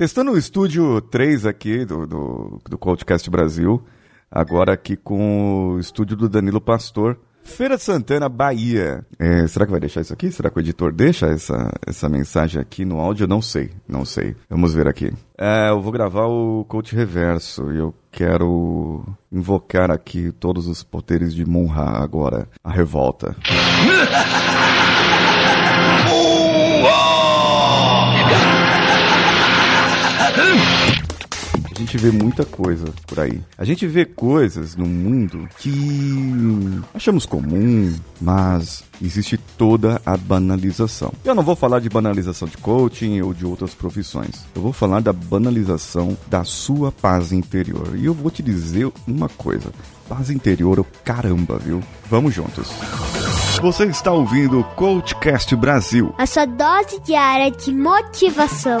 Testando o estúdio 3 aqui do, do, do Coachcast Brasil, agora aqui com o estúdio do Danilo Pastor. Feira de Santana, Bahia. É, será que vai deixar isso aqui? Será que o editor deixa essa, essa mensagem aqui no áudio? Não sei, não sei. Vamos ver aqui. É, eu vou gravar o Coach Reverso e eu quero invocar aqui todos os poderes de Munra agora. A revolta. A gente vê muita coisa por aí. A gente vê coisas no mundo que achamos comum, mas existe toda a banalização. Eu não vou falar de banalização de coaching ou de outras profissões. Eu vou falar da banalização da sua paz interior. E eu vou te dizer uma coisa: paz interior, oh, caramba, viu? Vamos juntos. Você está ouvindo o Coachcast Brasil. A sua dose diária de motivação.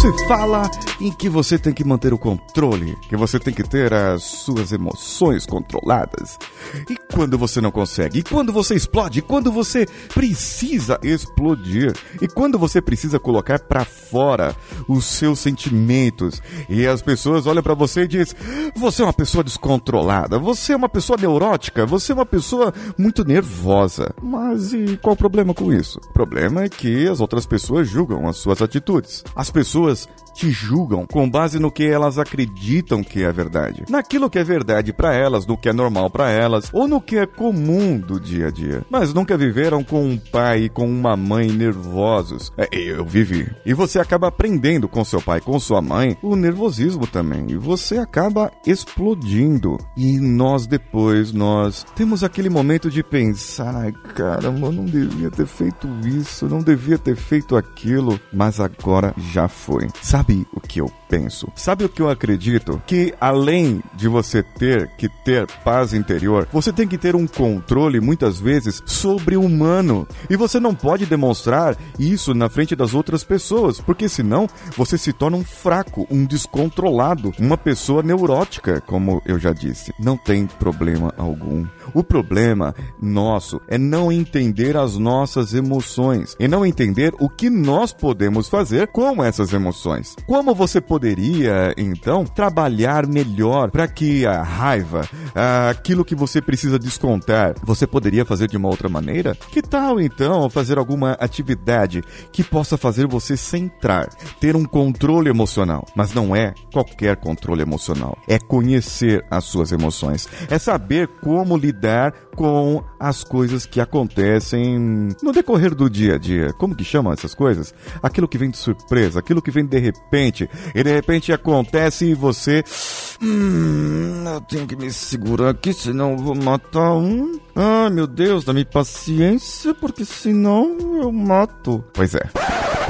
Se fala em que você tem que manter o controle, que você tem que ter as suas emoções controladas. E quando você não consegue? E quando você explode? E quando você precisa explodir? E quando você precisa colocar para fora os seus sentimentos? E as pessoas olham para você e dizem: "Você é uma pessoa descontrolada, você é uma pessoa neurótica, você é uma pessoa muito nervosa". Mas e qual o problema com isso? O problema é que as outras pessoas julgam as suas atitudes. As pessoas was te julgam com base no que elas acreditam que é verdade. Naquilo que é verdade para elas, no que é normal para elas ou no que é comum do dia a dia. Mas nunca viveram com um pai e com uma mãe nervosos. É, eu vivi. E você acaba aprendendo com seu pai, com sua mãe, o nervosismo também. E você acaba explodindo. E nós depois, nós temos aquele momento de pensar, ai caramba, eu não devia ter feito isso, não devia ter feito aquilo, mas agora já foi. Sabe o que eu penso? Sabe o que eu acredito? Que além de você ter que ter paz interior, você tem que ter um controle muitas vezes sobre o humano. E você não pode demonstrar isso na frente das outras pessoas, porque senão você se torna um fraco, um descontrolado, uma pessoa neurótica, como eu já disse. Não tem problema algum. O problema nosso é não entender as nossas emoções e não entender o que nós podemos fazer com essas emoções. Como você poderia, então, trabalhar melhor para que a raiva, aquilo que você precisa descontar, você poderia fazer de uma outra maneira? Que tal, então, fazer alguma atividade que possa fazer você centrar, ter um controle emocional? Mas não é qualquer controle emocional. É conhecer as suas emoções. É saber como lidar com as coisas que acontecem no decorrer do dia a dia. Como que chamam essas coisas? Aquilo que vem de surpresa, aquilo que vem de repente, e de repente acontece e você. Hum, eu tenho que me segurar aqui, senão eu vou matar um. Ai meu Deus, dá-me paciência, porque senão eu mato. Pois é.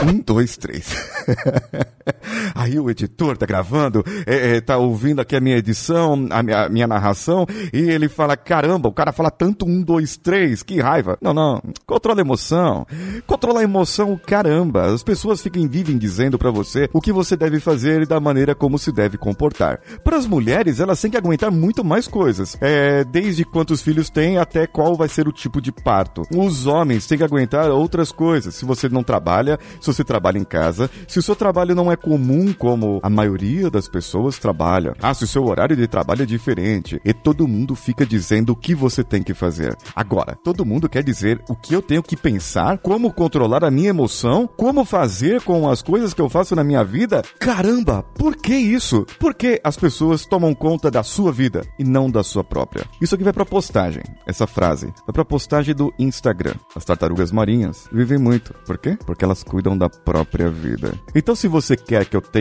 Um, dois, três. Aí o editor tá gravando, é, é, tá ouvindo aqui a minha edição, a minha, a minha narração, e ele fala, caramba, o cara fala tanto um, dois, três, que raiva. Não, não, controla a emoção. Controla a emoção, caramba. As pessoas ficam, vivem dizendo para você o que você deve fazer e da maneira como se deve comportar. Para as mulheres, elas têm que aguentar muito mais coisas. É, desde quantos filhos têm até qual vai ser o tipo de parto. Os homens têm que aguentar outras coisas. Se você não trabalha, se você trabalha em casa, se o seu trabalho não é comum como a maioria das pessoas trabalha. Ah, se o seu horário de trabalho é diferente. E todo mundo fica dizendo o que você tem que fazer. Agora, todo mundo quer dizer o que eu tenho que pensar, como controlar a minha emoção, como fazer com as coisas que eu faço na minha vida. Caramba, por que isso? Por que as pessoas tomam conta da sua vida e não da sua própria? Isso aqui vai pra postagem, essa frase. Vai pra postagem do Instagram. As tartarugas marinhas vivem muito. Por quê? Porque elas cuidam da própria vida. Então, se você quer que eu tenha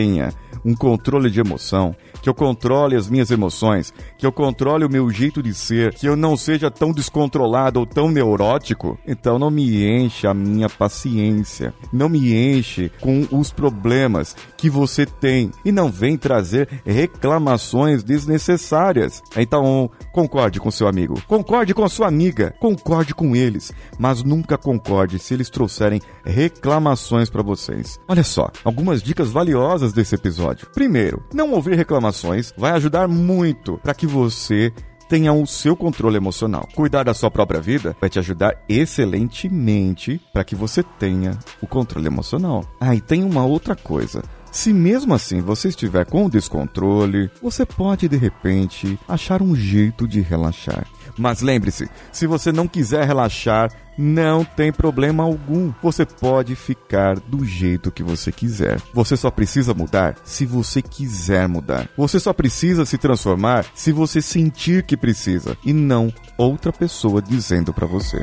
um controle de emoção, que eu controle as minhas emoções, que eu controle o meu jeito de ser, que eu não seja tão descontrolado ou tão neurótico, então não me enche a minha paciência, não me enche com os problemas que você tem e não vem trazer reclamações desnecessárias. Então, concorde com seu amigo, concorde com sua amiga, concorde com eles, mas nunca concorde se eles trouxerem reclamações para vocês. Olha só, algumas dicas valiosas desse episódio. Primeiro, não ouvir reclamações vai ajudar muito para que você tenha o seu controle emocional. Cuidar da sua própria vida vai te ajudar excelentemente para que você tenha o controle emocional. Ah, e tem uma outra coisa. Se mesmo assim você estiver com descontrole, você pode de repente achar um jeito de relaxar. Mas lembre-se, se você não quiser relaxar, não tem problema algum. Você pode ficar do jeito que você quiser. Você só precisa mudar se você quiser mudar. Você só precisa se transformar se você sentir que precisa e não outra pessoa dizendo para você.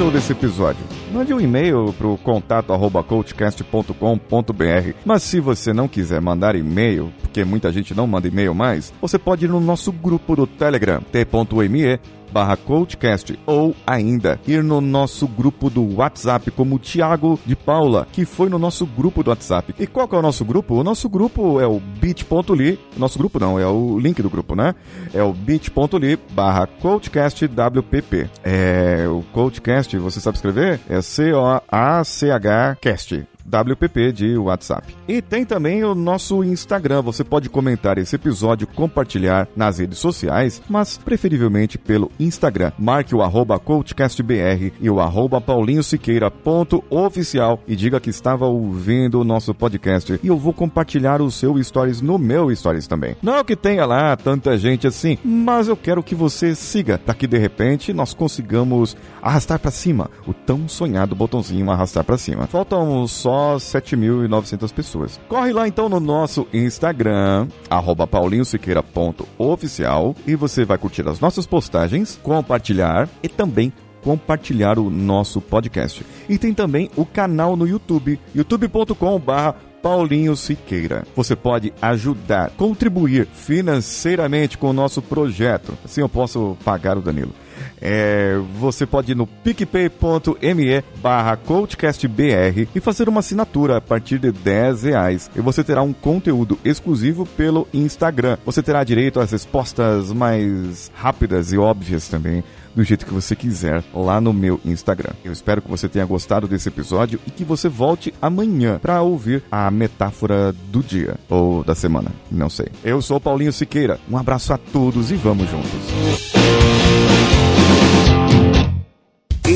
Achou desse episódio? Mande um e-mail para o contato arroba coachcast.com.br. Mas se você não quiser mandar e-mail, porque muita gente não manda e-mail mais, você pode ir no nosso grupo do Telegram, t.me barra coachcast ou ainda ir no nosso grupo do WhatsApp como o Thiago de Paula, que foi no nosso grupo do WhatsApp. E qual que é o nosso grupo? O nosso grupo é o bit.ly, nosso grupo não, é o link do grupo, né? É o bit.ly barra coachcastwpp. É, o coachcast, você sabe escrever? É C-O-A-C-H cast. WPP de WhatsApp. E tem também o nosso Instagram. Você pode comentar esse episódio, compartilhar nas redes sociais, mas preferivelmente pelo Instagram. Marque o arroba coachcastbr e o arroba paulinhosiqueira.oficial e diga que estava ouvindo o nosso podcast e eu vou compartilhar o seu stories no meu stories também. Não que tenha lá tanta gente assim, mas eu quero que você siga para que de repente nós consigamos arrastar para cima o tão sonhado botãozinho arrastar para cima. Faltam só 7.900 pessoas. Corre lá então no nosso Instagram, arroba paulinhosiqueira.oficial e você vai curtir as nossas postagens, compartilhar e também compartilhar o nosso podcast. E tem também o canal no YouTube, youtube.com/barra Paulinho Siqueira. Você pode ajudar, contribuir financeiramente com o nosso projeto. Assim eu posso pagar o Danilo. É, você pode ir no picpay.me barra coachcastbr e fazer uma assinatura a partir de 10 reais. E você terá um conteúdo exclusivo pelo Instagram. Você terá direito às respostas mais rápidas e óbvias também do jeito que você quiser lá no meu Instagram. Eu espero que você tenha gostado desse episódio e que você volte amanhã para ouvir a metáfora do dia ou da semana, não sei. Eu sou Paulinho Siqueira. Um abraço a todos e vamos juntos.